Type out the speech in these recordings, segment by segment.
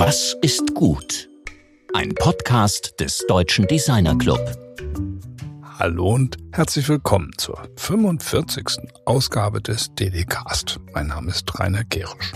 Was ist gut? Ein Podcast des Deutschen Designer Club. Hallo und herzlich willkommen zur 45. Ausgabe des DDcast. Mein Name ist Rainer Gerisch.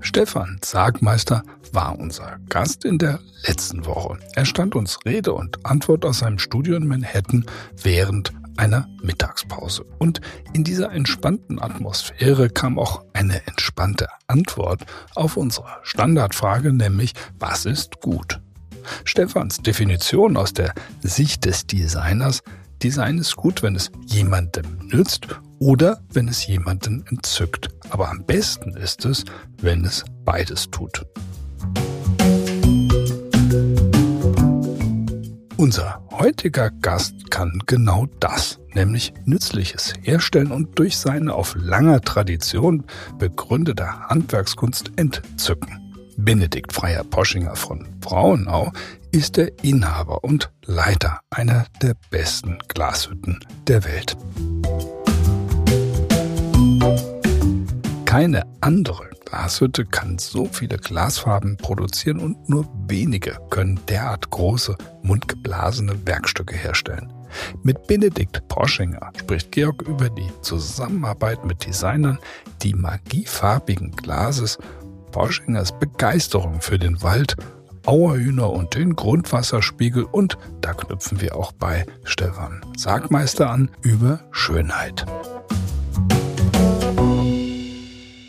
Stefan Sargmeister war unser Gast in der letzten Woche. Er stand uns Rede und Antwort aus seinem Studio in Manhattan während einer Mittagspause. Und in dieser entspannten Atmosphäre kam auch eine entspannte Antwort auf unsere Standardfrage, nämlich was ist gut? Stefans Definition aus der Sicht des Designers, Design ist gut, wenn es jemandem nützt oder wenn es jemanden entzückt. Aber am besten ist es, wenn es beides tut. Unser heutiger Gast kann genau das, nämlich Nützliches herstellen und durch seine auf langer Tradition begründete Handwerkskunst entzücken. Benedikt Freier Poschinger von Frauenau ist der Inhaber und Leiter einer der besten Glashütten der Welt. Keine andere Glashütte kann so viele Glasfarben produzieren und nur wenige können derart große, mundgeblasene Werkstücke herstellen. Mit Benedikt Poschinger spricht Georg über die Zusammenarbeit mit Designern, die Magie farbigen Glases, Poschingers Begeisterung für den Wald, Auerhühner und den Grundwasserspiegel und da knüpfen wir auch bei Stefan Sargmeister an über Schönheit.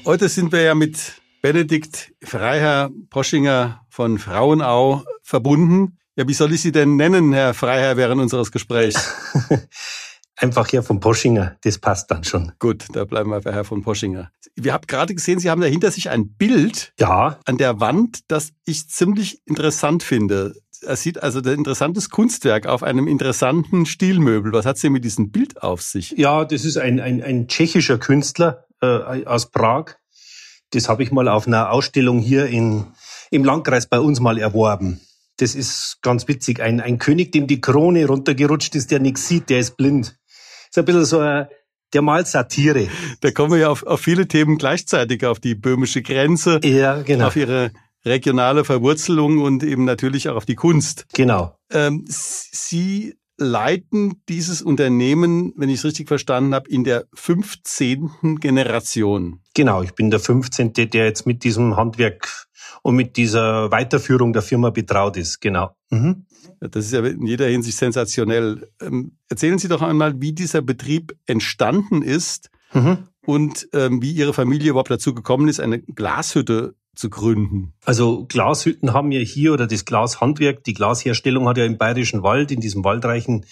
Heute sind wir ja mit Benedikt Freiherr Poschinger von Frauenau verbunden. Ja, wie soll ich Sie denn nennen, Herr Freiherr, während unseres Gesprächs? Einfach Herr von Poschinger, das passt dann schon. Gut, da bleiben wir bei Herr von Poschinger. Wir haben gerade gesehen, Sie haben da hinter sich ein Bild ja. an der Wand, das ich ziemlich interessant finde. Er sieht also ein interessantes Kunstwerk auf einem interessanten Stilmöbel. Was hat es denn mit diesem Bild auf sich? Ja, das ist ein, ein, ein tschechischer Künstler äh, aus Prag. Das habe ich mal auf einer Ausstellung hier in, im Landkreis bei uns mal erworben. Das ist ganz witzig. Ein, ein König, dem die Krone runtergerutscht ist, der nichts sieht, der ist blind. Das ist ein bisschen so ein, der malt Satire. Da kommen wir ja auf, auf viele Themen gleichzeitig, auf die böhmische Grenze, ja, genau. auf ihre regionale Verwurzelung und eben natürlich auch auf die Kunst. Genau. Ähm, Sie leiten dieses Unternehmen, wenn ich es richtig verstanden habe, in der 15. Generation. Genau, ich bin der 15., der jetzt mit diesem Handwerk und mit dieser Weiterführung der Firma betraut ist. Genau. Mhm. Das ist ja in jeder Hinsicht sensationell. Ähm, erzählen Sie doch einmal, wie dieser Betrieb entstanden ist mhm. und ähm, wie Ihre Familie überhaupt dazu gekommen ist, eine Glashütte zu gründen? Also Glashütten haben ja hier oder das Glashandwerk, die Glasherstellung hat ja im Bayerischen Wald, in diesem waldreichen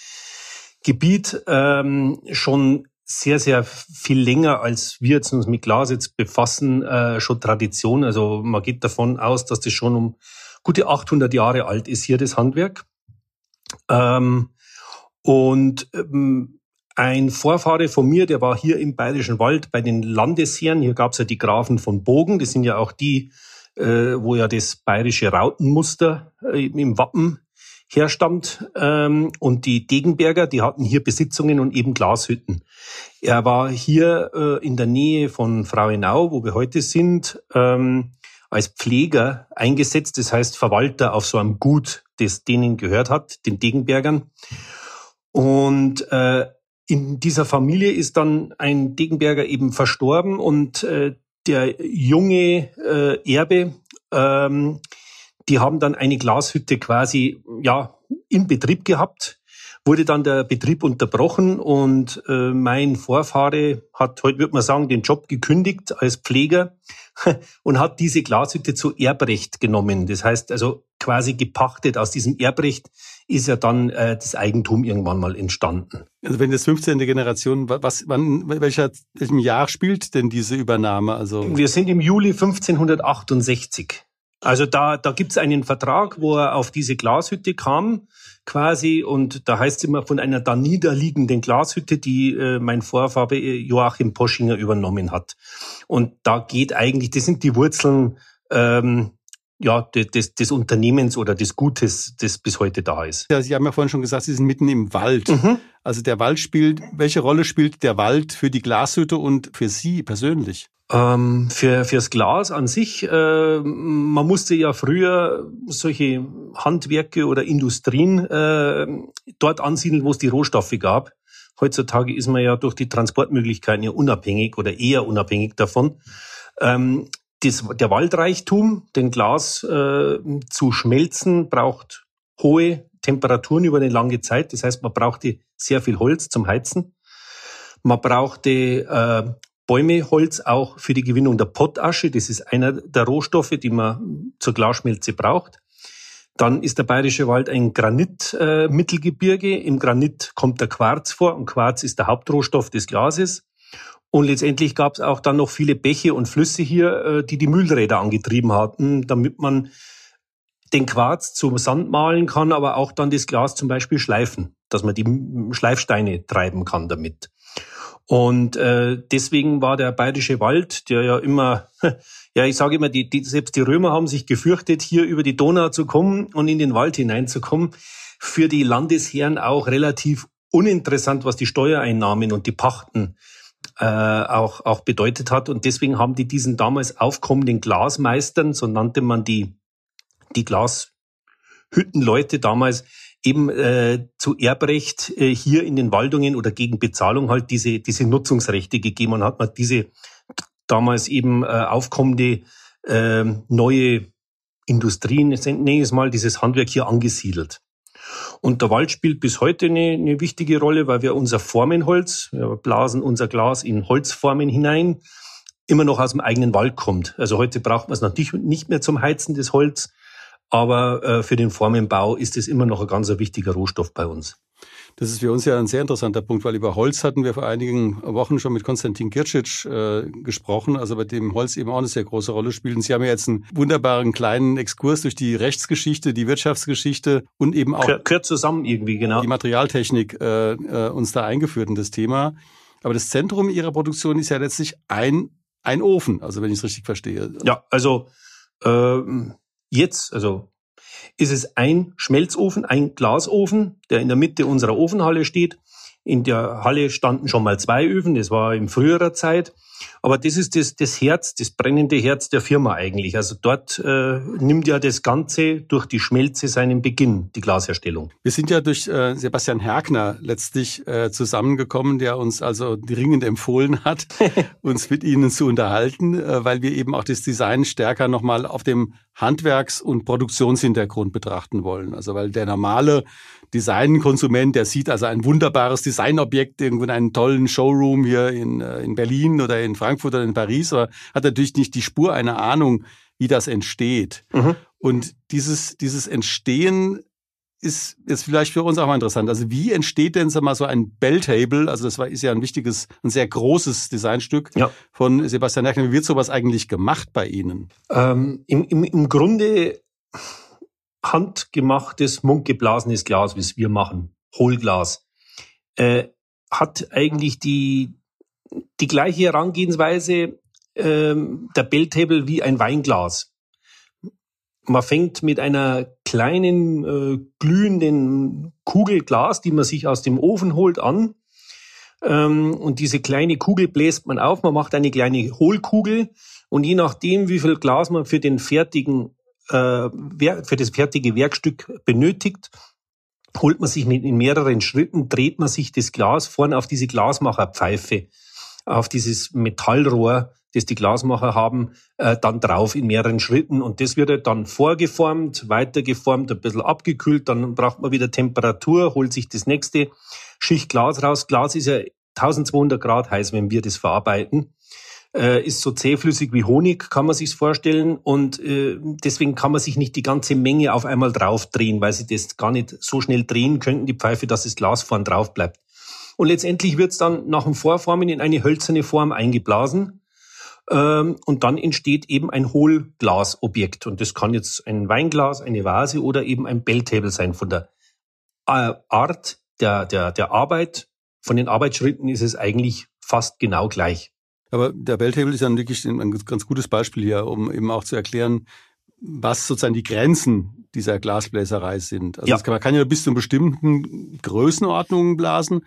Gebiet ähm, schon sehr, sehr viel länger, als wir jetzt uns mit Glas jetzt befassen, äh, schon Tradition. Also man geht davon aus, dass das schon um gute 800 Jahre alt ist hier, das Handwerk. Ähm, und ähm, ein Vorfahre von mir, der war hier im Bayerischen Wald bei den Landesherren. Hier gab es ja die Grafen von Bogen. Das sind ja auch die, äh, wo ja das bayerische Rautenmuster äh, im Wappen herstammt. Ähm, und die Degenberger, die hatten hier Besitzungen und eben Glashütten. Er war hier äh, in der Nähe von Frauenau, wo wir heute sind, ähm, als Pfleger eingesetzt, das heißt Verwalter auf so einem Gut, das denen gehört hat, den Degenbergern. Und äh, in dieser Familie ist dann ein Degenberger eben verstorben und äh, der junge äh, Erbe, ähm, die haben dann eine Glashütte quasi ja in Betrieb gehabt. Wurde dann der Betrieb unterbrochen und äh, mein Vorfahre hat heute würde man sagen den Job gekündigt als Pfleger und hat diese Glashütte zu Erbrecht genommen. Das heißt also quasi gepachtet. Aus diesem Erbrecht ist ja dann äh, das Eigentum irgendwann mal entstanden. Also wenn das 15. Generation, was, wann, welcher, welchem Jahr spielt denn diese Übernahme? Also wir sind im Juli 1568. Also da, da gibt's einen Vertrag, wo er auf diese Glashütte kam quasi und da heißt es immer von einer da niederliegenden Glashütte, die äh, mein Vorfahr äh, Joachim Poschinger übernommen hat. Und da geht eigentlich, das sind die Wurzeln ähm, ja, des, des Unternehmens oder des Gutes, das bis heute da ist. Ja, Sie haben ja vorhin schon gesagt, Sie sind mitten im Wald. Mhm. Also der Wald spielt, welche Rolle spielt der Wald für die Glashütte und für Sie persönlich? Ähm, für fürs Glas an sich, äh, man musste ja früher solche Handwerke oder Industrien äh, dort ansiedeln, wo es die Rohstoffe gab. Heutzutage ist man ja durch die Transportmöglichkeiten ja unabhängig oder eher unabhängig davon. Ähm, das, der Waldreichtum, den Glas äh, zu schmelzen, braucht hohe Temperaturen über eine lange Zeit. Das heißt, man brauchte sehr viel Holz zum Heizen. Man brauchte äh, Bäumeholz auch für die Gewinnung der Pottasche. Das ist einer der Rohstoffe, die man zur Glasschmelze braucht. Dann ist der Bayerische Wald ein Granitmittelgebirge. Äh, Im Granit kommt der Quarz vor und Quarz ist der Hauptrohstoff des Glases. Und letztendlich gab es auch dann noch viele Bäche und Flüsse hier, äh, die die Mühlräder angetrieben hatten, damit man den Quarz zum Sand malen kann, aber auch dann das Glas zum Beispiel schleifen, dass man die Schleifsteine treiben kann damit. Und äh, deswegen war der Bayerische Wald, der ja immer, ja, ich sage immer, die, die, selbst die Römer haben sich gefürchtet, hier über die Donau zu kommen und in den Wald hineinzukommen, für die Landesherren auch relativ uninteressant, was die Steuereinnahmen und die Pachten äh, auch, auch bedeutet hat. Und deswegen haben die diesen damals aufkommenden Glasmeistern, so nannte man die, die Glashüttenleute damals, eben äh, zu Erbrecht äh, hier in den Waldungen oder gegen Bezahlung halt diese, diese Nutzungsrechte gegeben und hat man diese damals eben äh, aufkommende äh, neue Industrien, nenne ich es mal, dieses Handwerk hier angesiedelt. Und der Wald spielt bis heute eine, eine wichtige Rolle, weil wir unser Formenholz, wir blasen unser Glas in Holzformen hinein, immer noch aus dem eigenen Wald kommt. Also heute braucht man es natürlich nicht mehr zum Heizen des Holz, aber äh, für den Formenbau ist es immer noch ein ganz wichtiger Rohstoff bei uns. Das ist für uns ja ein sehr interessanter Punkt, weil über Holz hatten wir vor einigen Wochen schon mit Konstantin Kircic äh, gesprochen, also bei dem Holz eben auch eine sehr große Rolle spielt. Und Sie haben ja jetzt einen wunderbaren kleinen Exkurs durch die Rechtsgeschichte, die Wirtschaftsgeschichte und eben auch gehört zusammen irgendwie genau die Materialtechnik äh, äh, uns da eingeführt in das Thema. Aber das Zentrum Ihrer Produktion ist ja letztlich ein ein Ofen, also wenn ich es richtig verstehe. Ja, also äh, jetzt, also ist es ein Schmelzofen, ein Glasofen, der in der Mitte unserer Ofenhalle steht. In der Halle standen schon mal zwei Öfen, das war in früherer Zeit. Aber das ist das, das Herz, das brennende Herz der Firma eigentlich. Also dort äh, nimmt ja das Ganze durch die Schmelze seinen Beginn, die Glasherstellung. Wir sind ja durch äh, Sebastian Herkner letztlich äh, zusammengekommen, der uns also dringend empfohlen hat, uns mit Ihnen zu unterhalten, äh, weil wir eben auch das Design stärker nochmal auf dem Handwerks- und Produktionshintergrund betrachten wollen. Also weil der normale Designkonsument, der sieht also ein wunderbares Designobjekt irgendwo in einem tollen Showroom hier in, äh, in Berlin oder in Frankfurt oder in Paris, aber hat natürlich nicht die Spur einer Ahnung, wie das entsteht. Mhm. Und dieses, dieses Entstehen ist jetzt vielleicht für uns auch mal interessant. Also wie entsteht denn sag mal, so ein Belltable? Also das war, ist ja ein wichtiges, ein sehr großes Designstück ja. von Sebastian Erkner. Wie wird sowas eigentlich gemacht bei Ihnen? Ähm, im, im, Im Grunde handgemachtes, mundgeblasenes Glas, wie es wir machen, Hohlglas, äh, hat eigentlich die, die gleiche Herangehensweise ähm, der Belltable wie ein Weinglas. Man fängt mit einer kleinen äh, glühenden Kugel Glas, die man sich aus dem Ofen holt, an. Ähm, und diese kleine Kugel bläst man auf. Man macht eine kleine Hohlkugel. Und je nachdem, wie viel Glas man für den fertigen äh, für das fertige Werkstück benötigt, holt man sich in mehreren Schritten, dreht man sich das Glas vorne auf diese Glasmacherpfeife, auf dieses Metallrohr, das die Glasmacher haben, äh, dann drauf in mehreren Schritten. Und das wird dann vorgeformt, weitergeformt, ein bisschen abgekühlt, dann braucht man wieder Temperatur, holt sich das nächste Schicht Glas raus. Glas ist ja 1200 Grad heiß, wenn wir das verarbeiten äh, ist so zähflüssig wie Honig, kann man sich's vorstellen. Und äh, deswegen kann man sich nicht die ganze Menge auf einmal draufdrehen, weil sie das gar nicht so schnell drehen könnten, die Pfeife, dass das Glas vorn drauf bleibt. Und letztendlich wird's dann nach dem Vorformen in eine hölzerne Form eingeblasen. Ähm, und dann entsteht eben ein Hohlglasobjekt. Und das kann jetzt ein Weinglas, eine Vase oder eben ein Belltable sein. Von der äh, Art der, der, der Arbeit, von den Arbeitsschritten ist es eigentlich fast genau gleich. Aber der Belltable ist ja wirklich ein ganz gutes Beispiel hier, um eben auch zu erklären, was sozusagen die Grenzen dieser Glasbläserei sind. Also ja. kann, man kann ja bis zu bestimmten Größenordnungen blasen.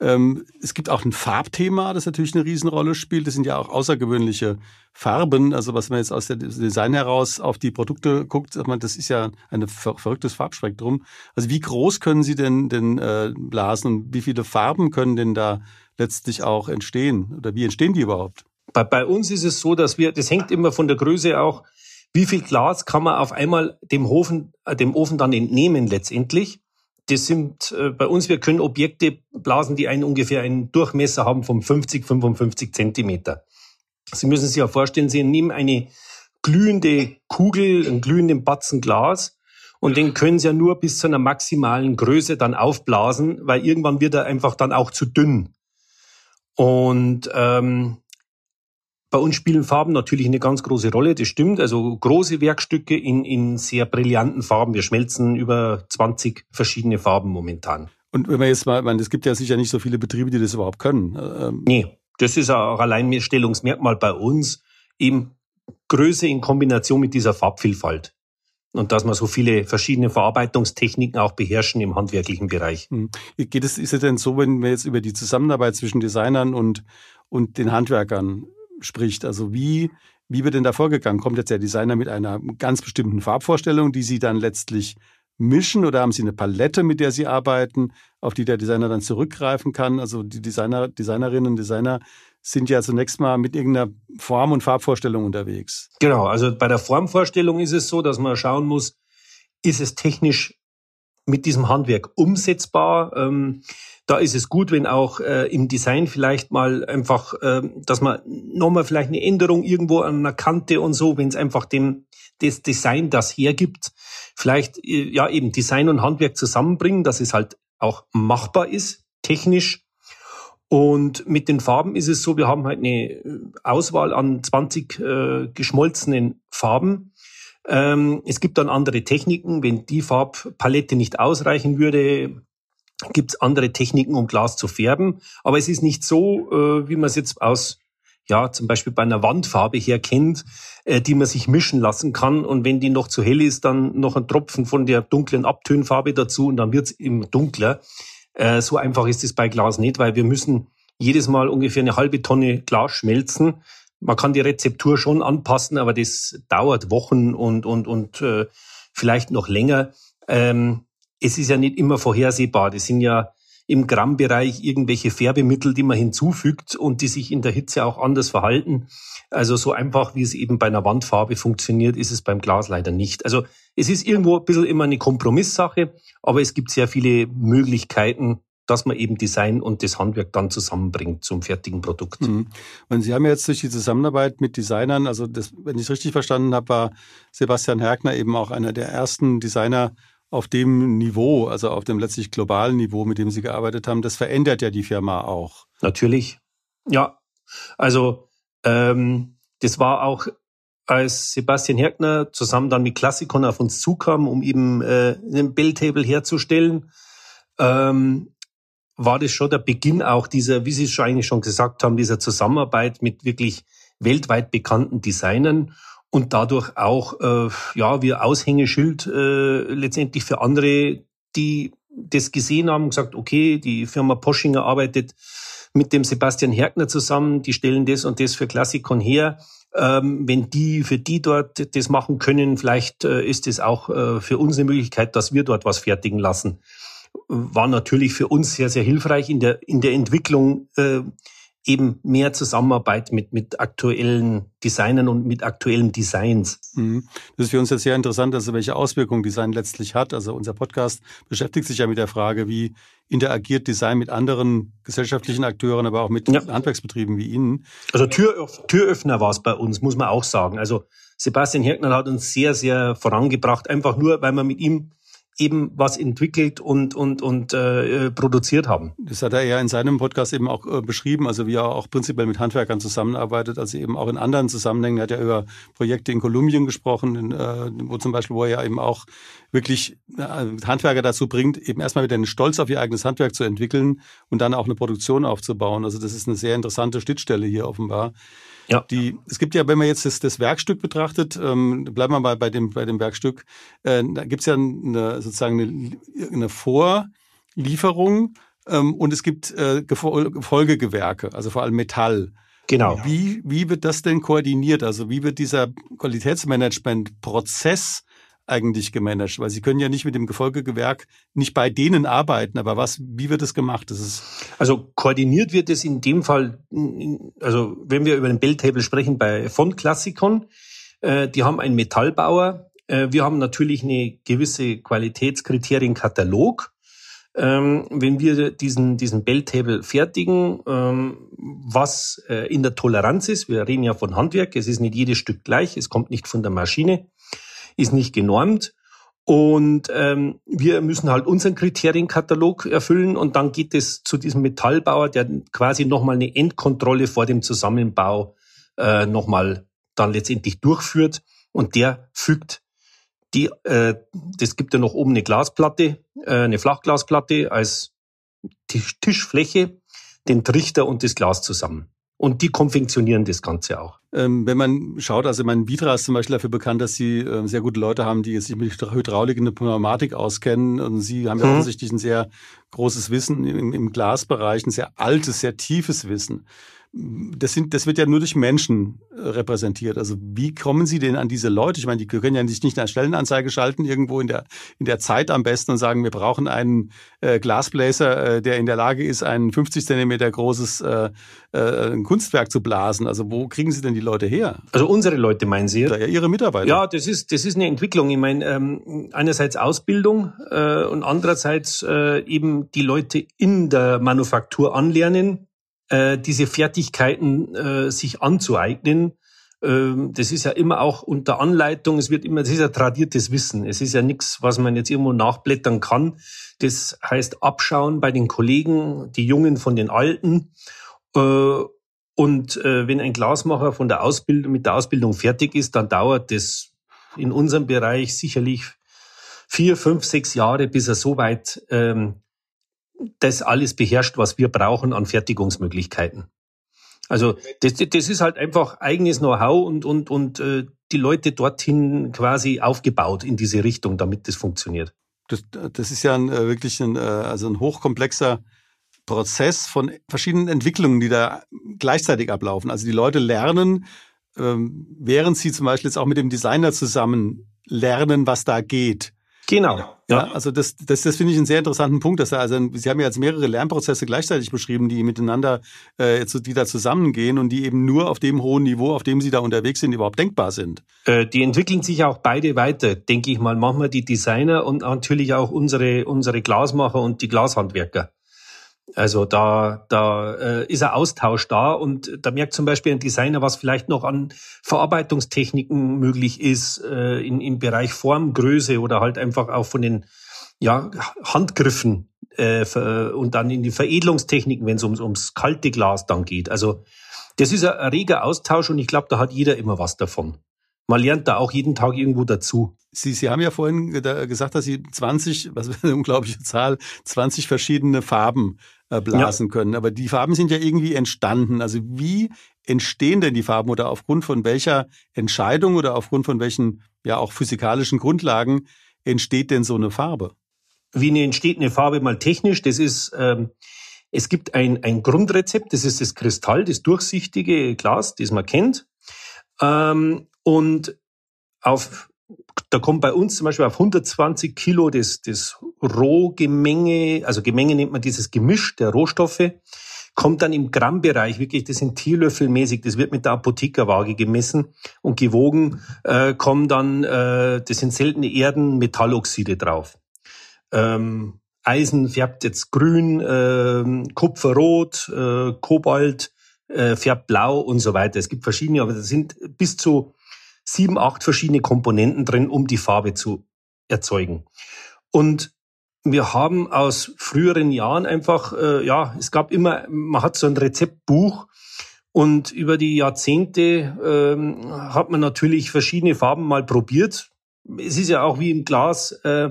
Ähm, es gibt auch ein Farbthema, das natürlich eine Riesenrolle spielt. Das sind ja auch außergewöhnliche Farben. Also was man jetzt aus dem Design heraus auf die Produkte guckt, das ist ja ein verrücktes Farbspektrum. Also wie groß können Sie denn, denn äh, blasen und wie viele Farben können denn da letztlich auch entstehen? Oder wie entstehen die überhaupt? Bei, bei uns ist es so, dass wir, das hängt immer von der Größe auch, wie viel Glas kann man auf einmal dem Ofen, äh, dem Ofen dann entnehmen letztendlich das sind äh, bei uns, wir können Objekte blasen, die einen ungefähr einen Durchmesser haben von 50, 55 Zentimeter. Sie müssen sich ja vorstellen, Sie nehmen eine glühende Kugel, einen glühenden Batzen Glas und den können Sie ja nur bis zu einer maximalen Größe dann aufblasen, weil irgendwann wird er einfach dann auch zu dünn. Und ähm, bei uns spielen Farben natürlich eine ganz große Rolle, das stimmt. Also große Werkstücke in, in sehr brillanten Farben. Wir schmelzen über 20 verschiedene Farben momentan. Und wenn man jetzt mal, man, es gibt ja sicher nicht so viele Betriebe, die das überhaupt können. Ähm nee, das ist auch Alleinstellungsmerkmal bei uns. Eben Größe in Kombination mit dieser Farbvielfalt. Und dass man so viele verschiedene Verarbeitungstechniken auch beherrschen im handwerklichen Bereich. Hm. Geht es, ist es denn so, wenn wir jetzt über die Zusammenarbeit zwischen Designern und, und den Handwerkern spricht. Also wie, wie wird denn da vorgegangen? Kommt jetzt der Designer mit einer ganz bestimmten Farbvorstellung, die Sie dann letztlich mischen oder haben Sie eine Palette, mit der Sie arbeiten, auf die der Designer dann zurückgreifen kann? Also die Designer, Designerinnen und Designer sind ja zunächst mal mit irgendeiner Form- und Farbvorstellung unterwegs. Genau, also bei der Formvorstellung ist es so, dass man schauen muss, ist es technisch mit diesem Handwerk umsetzbar? Ähm, da ist es gut, wenn auch äh, im Design vielleicht mal einfach, äh, dass man nochmal vielleicht eine Änderung irgendwo an einer Kante und so, wenn es einfach dem das Design das hergibt, vielleicht äh, ja eben Design und Handwerk zusammenbringen, dass es halt auch machbar ist, technisch. Und mit den Farben ist es so, wir haben halt eine äh, Auswahl an 20 äh, geschmolzenen Farben. Ähm, es gibt dann andere Techniken. Wenn die Farbpalette nicht ausreichen würde, gibt es andere Techniken, um Glas zu färben. Aber es ist nicht so, äh, wie man es jetzt aus, ja, zum Beispiel bei einer Wandfarbe her kennt, äh, die man sich mischen lassen kann. Und wenn die noch zu hell ist, dann noch ein Tropfen von der dunklen Abtönfarbe dazu und dann wird es immer dunkler. Äh, so einfach ist es bei Glas nicht, weil wir müssen jedes Mal ungefähr eine halbe Tonne Glas schmelzen. Man kann die Rezeptur schon anpassen, aber das dauert Wochen und, und, und äh, vielleicht noch länger. Ähm, es ist ja nicht immer vorhersehbar. Das sind ja im Grammbereich irgendwelche Färbemittel, die man hinzufügt und die sich in der Hitze auch anders verhalten. Also so einfach, wie es eben bei einer Wandfarbe funktioniert, ist es beim Glas leider nicht. Also es ist irgendwo ein bisschen immer eine Kompromisssache, aber es gibt sehr viele Möglichkeiten, dass man eben Design und das Handwerk dann zusammenbringt zum fertigen Produkt. Mhm. Und Sie haben jetzt durch die Zusammenarbeit mit Designern, also das, wenn ich es richtig verstanden habe, war Sebastian Hergner eben auch einer der ersten Designer, auf dem Niveau, also auf dem letztlich globalen Niveau, mit dem Sie gearbeitet haben, das verändert ja die Firma auch. Natürlich. Ja. Also ähm, das war auch, als Sebastian Herkner zusammen dann mit Klassikon auf uns zukam, um eben äh, einen Belltable herzustellen, ähm, war das schon der Beginn auch dieser, wie Sie es schon eigentlich schon gesagt haben, dieser Zusammenarbeit mit wirklich weltweit bekannten Designern und dadurch auch äh, ja wir Aushängeschild äh, letztendlich für andere, die das gesehen haben, gesagt, okay, die Firma Poschinger arbeitet mit dem Sebastian Herkner zusammen, die stellen das und das für Klassikon her. Ähm, wenn die für die dort das machen können, vielleicht äh, ist es auch äh, für uns eine Möglichkeit, dass wir dort was fertigen lassen. War natürlich für uns sehr, sehr hilfreich in der, in der Entwicklung äh, eben mehr Zusammenarbeit mit, mit aktuellen Designern und mit aktuellen Designs. Mhm. Das ist für uns jetzt sehr interessant, also welche Auswirkungen Design letztlich hat. Also unser Podcast beschäftigt sich ja mit der Frage, wie interagiert Design mit anderen gesellschaftlichen Akteuren, aber auch mit ja. Handwerksbetrieben wie Ihnen. Also Türöff Türöffner war es bei uns, muss man auch sagen. Also Sebastian Herkner hat uns sehr, sehr vorangebracht, einfach nur, weil man mit ihm eben was entwickelt und, und, und äh, produziert haben. Das hat er ja in seinem Podcast eben auch äh, beschrieben, also wie er auch prinzipiell mit Handwerkern zusammenarbeitet, also eben auch in anderen Zusammenhängen. Er hat ja über Projekte in Kolumbien gesprochen, in, äh, wo zum Beispiel, wo er ja eben auch wirklich äh, Handwerker dazu bringt, eben erstmal wieder einen Stolz auf ihr eigenes Handwerk zu entwickeln und dann auch eine Produktion aufzubauen. Also das ist eine sehr interessante Schnittstelle hier offenbar. Ja. Die, es gibt ja, wenn man jetzt das, das Werkstück betrachtet, ähm, bleiben wir mal bei dem, bei dem Werkstück, äh, da gibt es ja eine, sozusagen eine, eine Vorlieferung ähm, und es gibt äh, Folgegewerke, also vor allem Metall. Genau. Wie, wie wird das denn koordiniert? Also wie wird dieser Qualitätsmanagement-Prozess eigentlich gemanagt? Weil Sie können ja nicht mit dem Gefolgegewerk nicht bei denen arbeiten, aber was, wie wird das gemacht? Das ist also koordiniert wird es in dem Fall, also wenn wir über den Belltable sprechen bei von Klassikon, äh, die haben einen Metallbauer. Äh, wir haben natürlich eine gewisse Qualitätskriterienkatalog. Ähm, wenn wir diesen, diesen Belltable fertigen, ähm, was äh, in der Toleranz ist, wir reden ja von Handwerk, es ist nicht jedes Stück gleich, es kommt nicht von der Maschine, ist nicht genormt. Und ähm, wir müssen halt unseren Kriterienkatalog erfüllen und dann geht es zu diesem Metallbauer, der quasi nochmal eine Endkontrolle vor dem Zusammenbau äh, nochmal dann letztendlich durchführt und der fügt die, äh, das gibt ja noch oben eine Glasplatte, äh, eine Flachglasplatte als Tisch, Tischfläche, den Trichter und das Glas zusammen. Und die konfektionieren das Ganze auch. Ähm, wenn man schaut, also mein Vitra ist zum Beispiel dafür bekannt, dass sie äh, sehr gute Leute haben, die sich mit Hydraulik und Pneumatik auskennen. Und sie haben ja mhm. offensichtlich ein sehr großes Wissen im, im Glasbereich, ein sehr altes, sehr tiefes Wissen das, sind, das wird ja nur durch Menschen äh, repräsentiert. Also wie kommen Sie denn an diese Leute? Ich meine, die können ja nicht eine Stellenanzeige schalten irgendwo in der, in der Zeit am besten und sagen, wir brauchen einen äh, Glasbläser, äh, der in der Lage ist, ein 50 Zentimeter großes äh, äh, Kunstwerk zu blasen. Also wo kriegen Sie denn die Leute her? Also unsere Leute meinen Sie? Ja, Ihre Mitarbeiter. Ja, das ist, das ist eine Entwicklung. Ich meine, ähm, einerseits Ausbildung äh, und andererseits äh, eben die Leute in der Manufaktur anlernen äh, diese Fertigkeiten äh, sich anzueignen. Ähm, das ist ja immer auch unter Anleitung, es wird immer, das ist ja tradiertes Wissen. Es ist ja nichts, was man jetzt irgendwo nachblättern kann. Das heißt abschauen bei den Kollegen, die Jungen von den Alten. Äh, und äh, wenn ein Glasmacher von der Ausbildung, mit der Ausbildung fertig ist, dann dauert das in unserem Bereich sicherlich vier, fünf, sechs Jahre, bis er so weit ähm, das alles beherrscht, was wir brauchen an Fertigungsmöglichkeiten. Also das, das ist halt einfach eigenes Know-how und, und, und äh, die Leute dorthin quasi aufgebaut in diese Richtung, damit das funktioniert. Das, das ist ja ein, äh, wirklich ein, äh, also ein hochkomplexer Prozess von verschiedenen Entwicklungen, die da gleichzeitig ablaufen. Also die Leute lernen, ähm, während sie zum Beispiel jetzt auch mit dem Designer zusammen lernen, was da geht. Genau. Ja, also das, das, das finde ich einen sehr interessanten Punkt, dass er, also Sie haben ja jetzt mehrere Lernprozesse gleichzeitig beschrieben, die miteinander, äh, die da zusammengehen und die eben nur auf dem hohen Niveau, auf dem Sie da unterwegs sind, überhaupt denkbar sind. Äh, die entwickeln sich auch beide weiter, denke ich mal. Machen wir die Designer und natürlich auch unsere, unsere Glasmacher und die Glashandwerker. Also da, da äh, ist ein Austausch da und da merkt zum Beispiel ein Designer, was vielleicht noch an Verarbeitungstechniken möglich ist äh, in, im Bereich Formgröße oder halt einfach auch von den ja, Handgriffen äh, und dann in die Veredelungstechniken, wenn es ums, ums kalte Glas dann geht. Also das ist ein reger Austausch und ich glaube, da hat jeder immer was davon. Man lernt da auch jeden Tag irgendwo dazu. Sie, Sie haben ja vorhin gesagt, dass Sie 20, was ist eine unglaubliche Zahl, 20 verschiedene Farben blasen ja. können. Aber die Farben sind ja irgendwie entstanden. Also wie entstehen denn die Farben oder aufgrund von welcher Entscheidung oder aufgrund von welchen ja auch physikalischen Grundlagen entsteht denn so eine Farbe? Wie eine entsteht eine Farbe mal technisch? Das ist ähm, es gibt ein, ein Grundrezept, das ist das Kristall, das durchsichtige Glas, das man kennt. Ähm, und auf da kommt bei uns zum Beispiel auf 120 Kilo das, das Rohgemenge, also Gemenge nennt man dieses Gemisch der Rohstoffe, kommt dann im Grammbereich, wirklich, das sind Teelöffelmäßig, das wird mit der Apothekerwaage gemessen und gewogen, äh, kommen dann, äh, das sind seltene Erden, Metalloxide drauf. Ähm, Eisen färbt jetzt grün, äh, Kupfer rot, äh, Kobalt äh, färbt blau und so weiter. Es gibt verschiedene, aber das sind bis zu sieben, acht verschiedene Komponenten drin, um die Farbe zu erzeugen. Und wir haben aus früheren Jahren einfach, äh, ja, es gab immer, man hat so ein Rezeptbuch und über die Jahrzehnte ähm, hat man natürlich verschiedene Farben mal probiert. Es ist ja auch wie im Glas, äh,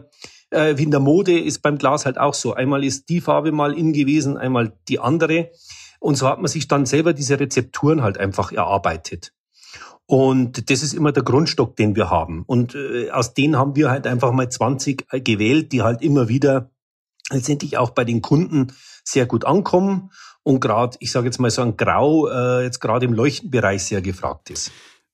äh, wie in der Mode ist beim Glas halt auch so. Einmal ist die Farbe mal in gewesen, einmal die andere. Und so hat man sich dann selber diese Rezepturen halt einfach erarbeitet. Und das ist immer der Grundstock, den wir haben. Und äh, aus denen haben wir halt einfach mal 20 gewählt, die halt immer wieder letztendlich auch bei den Kunden sehr gut ankommen und gerade, ich sage jetzt mal so ein Grau, äh, jetzt gerade im Leuchtenbereich sehr gefragt ist.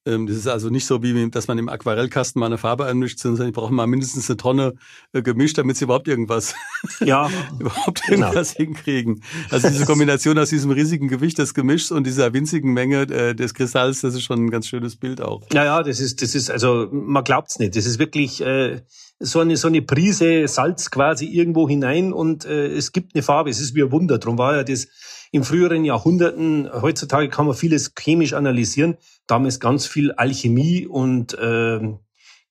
Ähm, das ist also nicht so, wie dass man im Aquarellkasten mal eine Farbe anmischt, sondern ich brauche mal mindestens eine Tonne äh, gemischt, damit sie überhaupt irgendwas, ja, überhaupt genau. irgendwas genau. hinkriegen. Also diese Kombination aus diesem riesigen Gewicht des Gemischs und dieser winzigen Menge äh, des Kristalls, das ist schon ein ganz schönes Bild auch. Ja, ja, das ist, das ist, also man glaubt's nicht. Das ist wirklich äh, so eine so eine Prise Salz quasi irgendwo hinein und äh, es gibt eine Farbe. Es ist wie ein Wunder. Drum war ja das in früheren Jahrhunderten, heutzutage kann man vieles chemisch analysieren, damals ganz viel Alchemie und äh,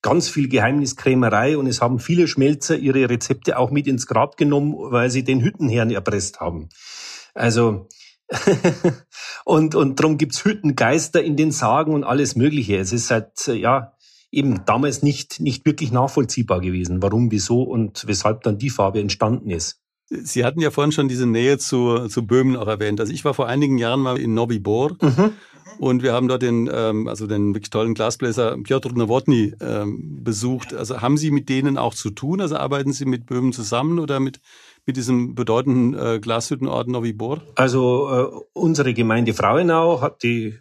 ganz viel Geheimniskrämerei und es haben viele Schmelzer ihre Rezepte auch mit ins Grab genommen, weil sie den Hüttenherrn erpresst haben. Also und und darum gibt's Hüttengeister in den Sagen und alles Mögliche. Es ist halt ja eben damals nicht nicht wirklich nachvollziehbar gewesen, warum, wieso und weshalb dann die Farbe entstanden ist. Sie hatten ja vorhin schon diese Nähe zu, zu Böhmen auch erwähnt. Also ich war vor einigen Jahren mal in Novi Bor mhm. und wir haben dort den, ähm, also den wirklich tollen Glasbläser Piotr Nowotny ähm, besucht. Also haben Sie mit denen auch zu tun? Also arbeiten Sie mit Böhmen zusammen oder mit, mit diesem bedeutenden äh, Glashüttenort Novi Bor? Also äh, unsere Gemeinde Frauenau hat die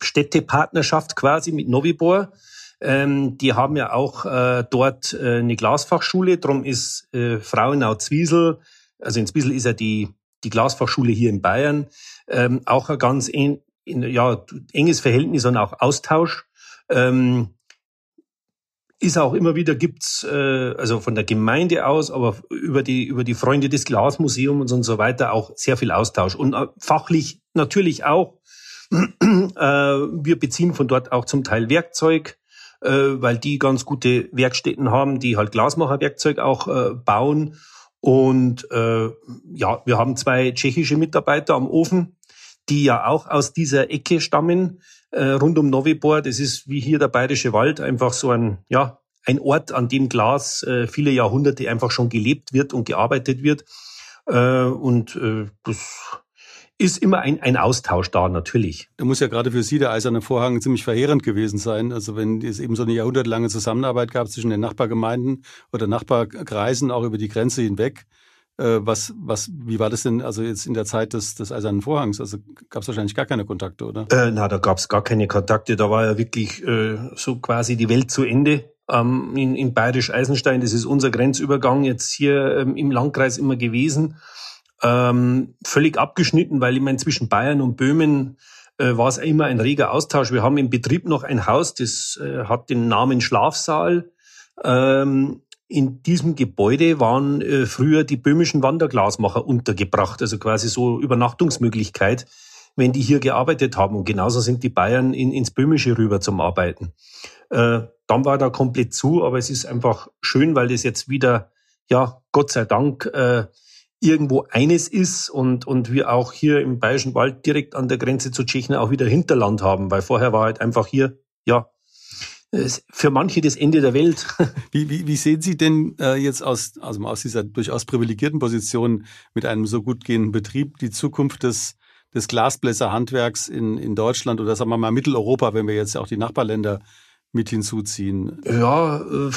Städtepartnerschaft quasi mit Novi Bor. Ähm, die haben ja auch äh, dort äh, eine Glasfachschule. Drum ist äh, Frauenau-Zwiesel, also in Zwiesel ist ja die, die Glasfachschule hier in Bayern, ähm, auch ein ganz en, ja, enges Verhältnis und auch Austausch. Ähm, ist auch immer wieder gibt's äh, also von der Gemeinde aus, aber über die über die Freunde des Glasmuseums und so weiter auch sehr viel Austausch und äh, fachlich natürlich auch. äh, wir beziehen von dort auch zum Teil Werkzeug, äh, weil die ganz gute Werkstätten haben, die halt Glasmacherwerkzeug auch äh, bauen. Und äh, ja, wir haben zwei tschechische Mitarbeiter am Ofen, die ja auch aus dieser Ecke stammen, äh, rund um Novibor. Das ist wie hier der Bayerische Wald, einfach so ein, ja, ein Ort, an dem Glas äh, viele Jahrhunderte einfach schon gelebt wird und gearbeitet wird. Äh, und äh, das ist immer ein, ein Austausch da, natürlich. Da muss ja gerade für Sie der Eiserne Vorhang ziemlich verheerend gewesen sein. Also wenn es eben so eine jahrhundertelange Zusammenarbeit gab zwischen den Nachbargemeinden oder Nachbarkreisen, auch über die Grenze hinweg. Äh, was, was, wie war das denn also jetzt in der Zeit des, des Eisernen Vorhangs? Also gab es wahrscheinlich gar keine Kontakte, oder? Äh, na, da gab es gar keine Kontakte. Da war ja wirklich äh, so quasi die Welt zu Ende ähm, in, in Bayerisch-Eisenstein. Das ist unser Grenzübergang jetzt hier ähm, im Landkreis immer gewesen ähm, völlig abgeschnitten, weil ich meine, zwischen Bayern und Böhmen äh, war es immer ein reger Austausch. Wir haben im Betrieb noch ein Haus, das äh, hat den Namen Schlafsaal. Ähm, in diesem Gebäude waren äh, früher die böhmischen Wanderglasmacher untergebracht, also quasi so Übernachtungsmöglichkeit, wenn die hier gearbeitet haben. Und genauso sind die Bayern in, ins Böhmische rüber zum Arbeiten. Äh, dann war da komplett zu, aber es ist einfach schön, weil das jetzt wieder, ja, Gott sei Dank, äh, irgendwo eines ist und, und wir auch hier im Bayerischen Wald direkt an der Grenze zu Tschechien auch wieder Hinterland haben, weil vorher war halt einfach hier, ja, für manche das Ende der Welt. Wie, wie, wie sehen Sie denn äh, jetzt aus, also aus dieser durchaus privilegierten Position mit einem so gut gehenden Betrieb die Zukunft des, des Glasbläserhandwerks in, in Deutschland oder sagen wir mal Mitteleuropa, wenn wir jetzt auch die Nachbarländer mit hinzuziehen? Ja, äh,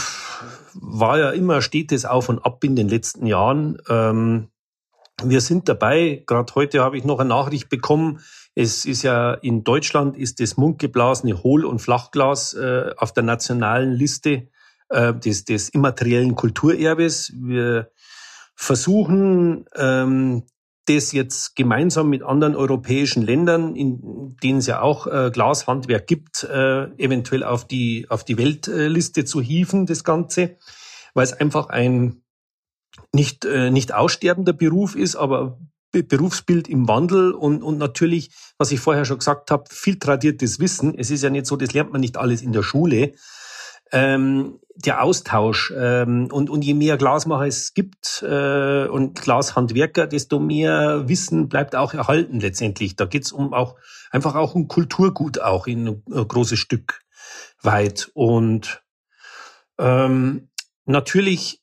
war ja immer stetes Auf und Ab in den letzten Jahren. Ähm, wir sind dabei. Gerade heute habe ich noch eine Nachricht bekommen. Es ist ja in Deutschland ist das mundgeblasene Hohl- und Flachglas äh, auf der nationalen Liste äh, des, des immateriellen Kulturerbes. Wir versuchen ähm, das jetzt gemeinsam mit anderen europäischen Ländern, in denen es ja auch äh, Glashandwerk gibt, äh, eventuell auf die, auf die Weltliste zu hieven, das Ganze, weil es einfach ein nicht, äh, nicht aussterbender Beruf ist, aber Berufsbild im Wandel und, und natürlich, was ich vorher schon gesagt habe, viel tradiertes Wissen. Es ist ja nicht so, das lernt man nicht alles in der Schule, ähm, der Austausch ähm, und, und je mehr Glasmacher es gibt äh, und Glashandwerker, desto mehr Wissen bleibt auch erhalten letztendlich. Da geht's um auch einfach auch um Kulturgut auch in ein großes Stück weit. Und ähm, natürlich,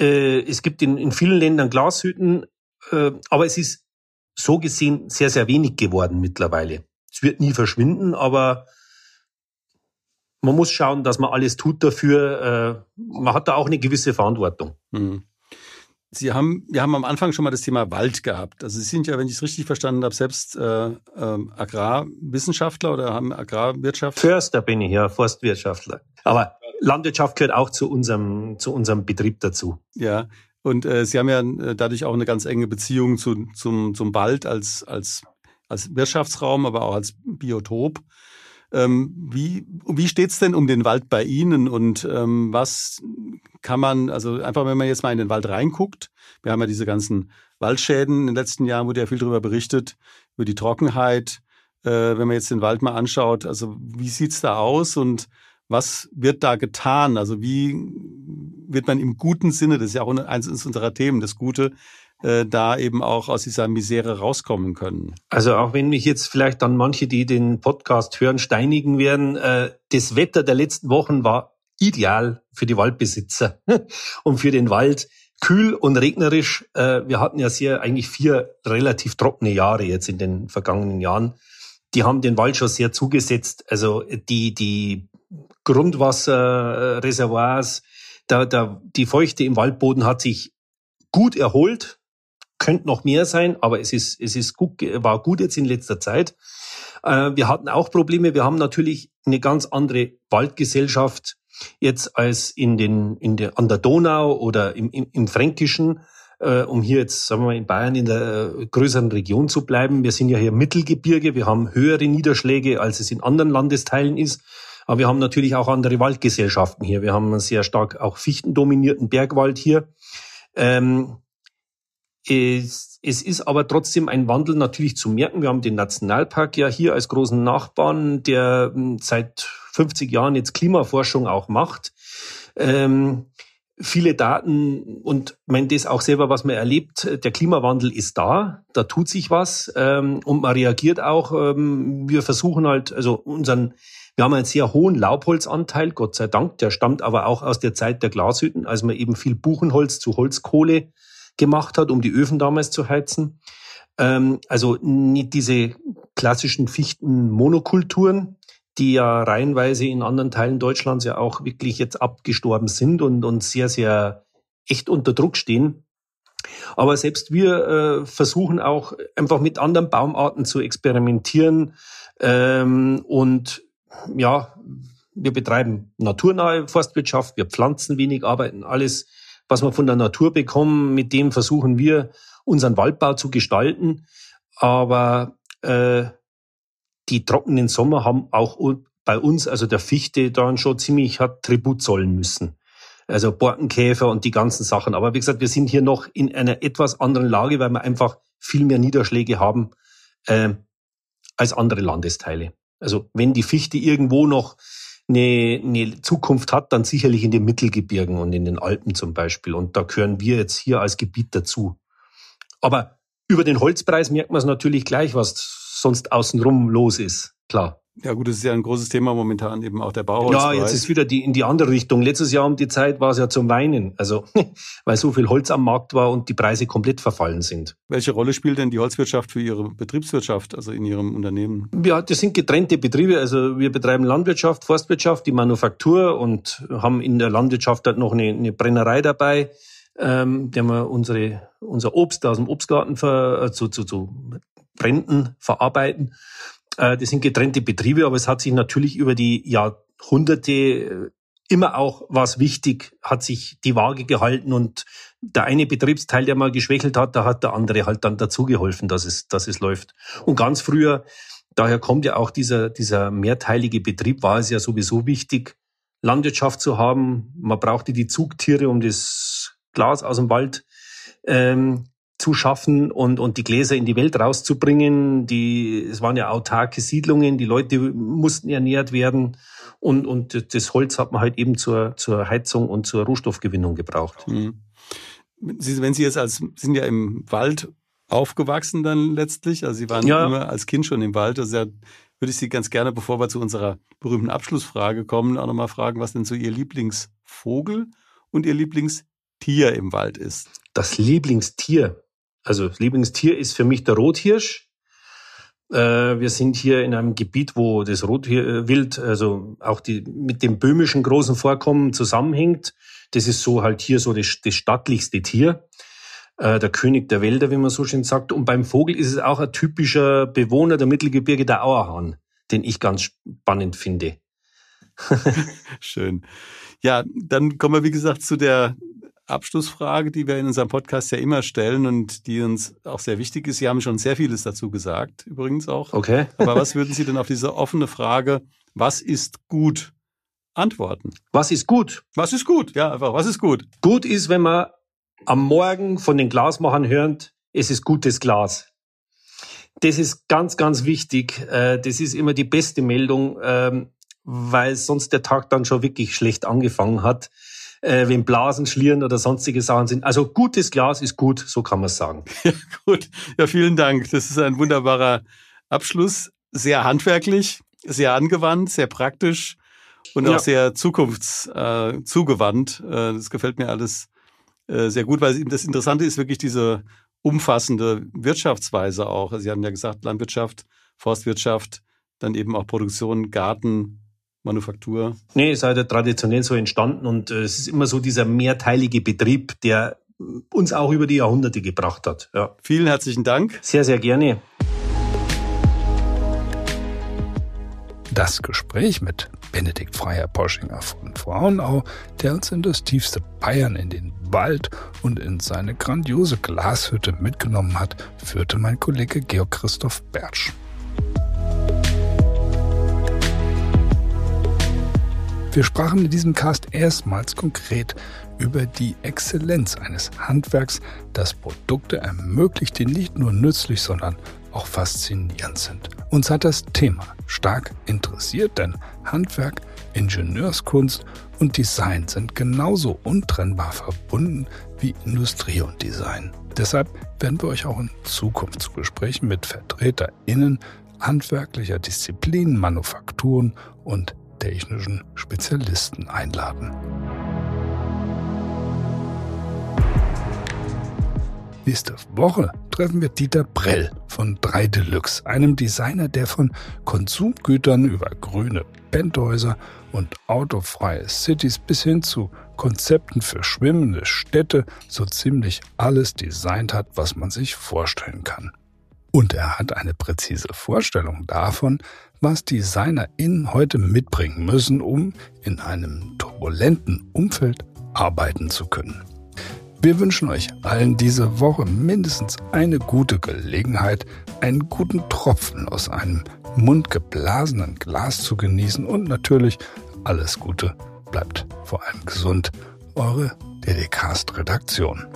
äh, es gibt in, in vielen Ländern Glashütten, äh, aber es ist so gesehen sehr, sehr wenig geworden mittlerweile. Es wird nie verschwinden, aber man muss schauen, dass man alles tut dafür. Äh, man hat da auch eine gewisse Verantwortung. Mhm. Sie haben, wir haben am Anfang schon mal das Thema Wald gehabt. Also Sie sind ja, wenn ich es richtig verstanden habe, selbst äh, äh, Agrarwissenschaftler oder haben Agrarwirtschaft. Förster bin ich ja, Forstwirtschaftler. Aber Landwirtschaft gehört auch zu unserem, zu unserem Betrieb dazu. Ja, und äh, Sie haben ja äh, dadurch auch eine ganz enge Beziehung zu, zum, zum Wald als, als, als Wirtschaftsraum, aber auch als Biotop. Ähm, wie wie steht's denn um den Wald bei Ihnen und ähm, was kann man, also einfach wenn man jetzt mal in den Wald reinguckt, wir haben ja diese ganzen Waldschäden in den letzten Jahren, wurde ja viel darüber berichtet, über die Trockenheit. Äh, wenn man jetzt den Wald mal anschaut, also wie sieht's da aus und was wird da getan? Also wie wird man im guten Sinne, das ist ja auch eines unserer Themen, das Gute, äh, da eben auch aus dieser Misere rauskommen können. Also auch wenn mich jetzt vielleicht dann manche, die den Podcast hören, steinigen werden, äh, das Wetter der letzten Wochen war ideal für die Waldbesitzer und für den Wald. Kühl und regnerisch. Äh, wir hatten ja sehr eigentlich vier relativ trockene Jahre jetzt in den vergangenen Jahren. Die haben den Wald schon sehr zugesetzt. Also die, die Grundwasserreservoirs, da, da, die Feuchte im Waldboden hat sich gut erholt könnte noch mehr sein, aber es ist, es ist gut, war gut jetzt in letzter Zeit. Äh, wir hatten auch Probleme. Wir haben natürlich eine ganz andere Waldgesellschaft jetzt als in den, in der, an der Donau oder im, im, im Fränkischen, äh, um hier jetzt, sagen wir mal, in Bayern in der äh, größeren Region zu bleiben. Wir sind ja hier Mittelgebirge. Wir haben höhere Niederschläge, als es in anderen Landesteilen ist. Aber wir haben natürlich auch andere Waldgesellschaften hier. Wir haben einen sehr stark auch fichtendominierten Bergwald hier. Ähm, es, es ist aber trotzdem ein Wandel natürlich zu merken. Wir haben den Nationalpark ja hier als großen Nachbarn, der hm, seit 50 Jahren jetzt Klimaforschung auch macht. Ähm, viele Daten und mein das auch selber, was man erlebt, der Klimawandel ist da, da tut sich was ähm, und man reagiert auch. Ähm, wir versuchen halt, also unseren, wir haben einen sehr hohen Laubholzanteil, Gott sei Dank, der stammt aber auch aus der Zeit der Glashütten, als man eben viel Buchenholz zu Holzkohle gemacht hat, um die Öfen damals zu heizen. Ähm, also nicht diese klassischen Fichtenmonokulturen, die ja reihenweise in anderen Teilen Deutschlands ja auch wirklich jetzt abgestorben sind und, und sehr, sehr echt unter Druck stehen. Aber selbst wir äh, versuchen auch einfach mit anderen Baumarten zu experimentieren ähm, und ja, wir betreiben naturnahe Forstwirtschaft, wir pflanzen wenig, arbeiten alles was wir von der Natur bekommen, mit dem versuchen wir unseren Waldbau zu gestalten. Aber äh, die trockenen Sommer haben auch bei uns, also der Fichte, dann schon ziemlich hat Tribut zollen müssen. Also Borkenkäfer und die ganzen Sachen. Aber wie gesagt, wir sind hier noch in einer etwas anderen Lage, weil wir einfach viel mehr Niederschläge haben äh, als andere Landesteile. Also wenn die Fichte irgendwo noch eine, eine Zukunft hat, dann sicherlich in den Mittelgebirgen und in den Alpen zum Beispiel. Und da gehören wir jetzt hier als Gebiet dazu. Aber über den Holzpreis merkt man es natürlich gleich, was sonst außenrum los ist. Klar. Ja gut, das ist ja ein großes Thema momentan eben auch der Bauholzpreis. Ja, jetzt ist wieder die in die andere Richtung. Letztes Jahr um die Zeit war es ja zum Weinen, also weil so viel Holz am Markt war und die Preise komplett verfallen sind. Welche Rolle spielt denn die Holzwirtschaft für Ihre Betriebswirtschaft, also in Ihrem Unternehmen? Ja, das sind getrennte Betriebe. Also wir betreiben Landwirtschaft, Forstwirtschaft, die Manufaktur und haben in der Landwirtschaft halt noch eine, eine Brennerei dabei, ähm, der wir unsere unser Obst aus dem Obstgarten ver, äh, zu, zu, zu Bränden verarbeiten. Äh, das sind getrennte Betriebe, aber es hat sich natürlich über die Jahrhunderte äh, immer auch was wichtig, hat sich die Waage gehalten und der eine Betriebsteil, der mal geschwächelt hat, da hat der andere halt dann dazu geholfen, dass es, dass es läuft. Und ganz früher, daher kommt ja auch dieser, dieser mehrteilige Betrieb, war es ja sowieso wichtig, Landwirtschaft zu haben. Man brauchte die Zugtiere, um das Glas aus dem Wald ähm, zu schaffen und, und die Gläser in die Welt rauszubringen. Die, es waren ja autarke Siedlungen, die Leute mussten ernährt werden und, und das Holz hat man halt eben zur, zur Heizung und zur Rohstoffgewinnung gebraucht. Mhm. Sie, wenn Sie jetzt als, sind ja im Wald aufgewachsen dann letztlich, also Sie waren ja. immer als Kind schon im Wald, also ja, würde ich Sie ganz gerne, bevor wir zu unserer berühmten Abschlussfrage kommen, auch nochmal fragen, was denn so Ihr Lieblingsvogel und Ihr Lieblingstier im Wald ist. Das Lieblingstier? Also das Lieblingstier ist für mich der Rothirsch. Äh, wir sind hier in einem Gebiet, wo das Rotwild, also auch die, mit dem böhmischen großen Vorkommen zusammenhängt. Das ist so halt hier so das, das stattlichste Tier. äh, der König der Wälder, wie man so schön sagt. Und beim Vogel ist es auch ein typischer Bewohner der Mittelgebirge, der Auerhahn, den ich ganz spannend finde. Schön. Ja, dann kommen wir, wie gesagt, zu der Abschlussfrage, die wir in unserem Podcast ja immer stellen und die uns auch sehr wichtig ist. Sie haben schon sehr vieles dazu gesagt, übrigens auch. Okay. Aber was würden Sie denn auf diese offene Frage, was ist gut, antworten? Was ist gut? Was ist gut? Ja, einfach, was ist gut? Gut ist, wenn man am Morgen von den Glasmachern hört, es ist gutes Glas. Das ist ganz, ganz wichtig. Äh, das ist immer die beste Meldung, ähm, weil sonst der Tag dann schon wirklich schlecht angefangen hat äh, wenn Blasen, Schlieren oder sonstige Sachen sind. Also gutes Glas ist gut, so kann man sagen. Ja, gut. Ja, vielen Dank. Das ist ein wunderbarer Abschluss. Sehr handwerklich, sehr angewandt, sehr praktisch und auch ja. sehr zukunftszugewandt. Äh, das gefällt mir alles äh, sehr gut, weil das Interessante ist wirklich diese umfassende Wirtschaftsweise auch. Sie haben ja gesagt, Landwirtschaft, Forstwirtschaft, dann eben auch Produktion, Garten, Manufaktur? Nee, es ist halt traditionell so entstanden und äh, es ist immer so dieser mehrteilige Betrieb, der uns auch über die Jahrhunderte gebracht hat. Ja. Vielen herzlichen Dank. Sehr, sehr gerne. Das Gespräch mit Benedikt Freier-Poschinger von Frauenau, der uns in das tiefste Bayern, in den Wald und in seine grandiose Glashütte mitgenommen hat, führte mein Kollege Georg Christoph Bertsch. Wir sprachen in diesem Cast erstmals konkret über die Exzellenz eines Handwerks, das Produkte ermöglicht, die nicht nur nützlich, sondern auch faszinierend sind. Uns hat das Thema stark interessiert, denn Handwerk, Ingenieurskunst und Design sind genauso untrennbar verbunden wie Industrie und Design. Deshalb werden wir euch auch in Zukunftsgesprächen mit VertreterInnen handwerklicher Disziplinen, Manufakturen und technischen Spezialisten einladen. Nächste Woche treffen wir Dieter Brell von 3 Deluxe, einem Designer, der von Konsumgütern über grüne Penthäuser und autofreie Cities bis hin zu Konzepten für schwimmende Städte so ziemlich alles designt hat, was man sich vorstellen kann. Und er hat eine präzise Vorstellung davon, was DesignerInnen heute mitbringen müssen, um in einem turbulenten Umfeld arbeiten zu können. Wir wünschen euch allen diese Woche mindestens eine gute Gelegenheit, einen guten Tropfen aus einem mundgeblasenen Glas zu genießen und natürlich alles Gute, bleibt vor allem gesund. Eure DDcast Redaktion.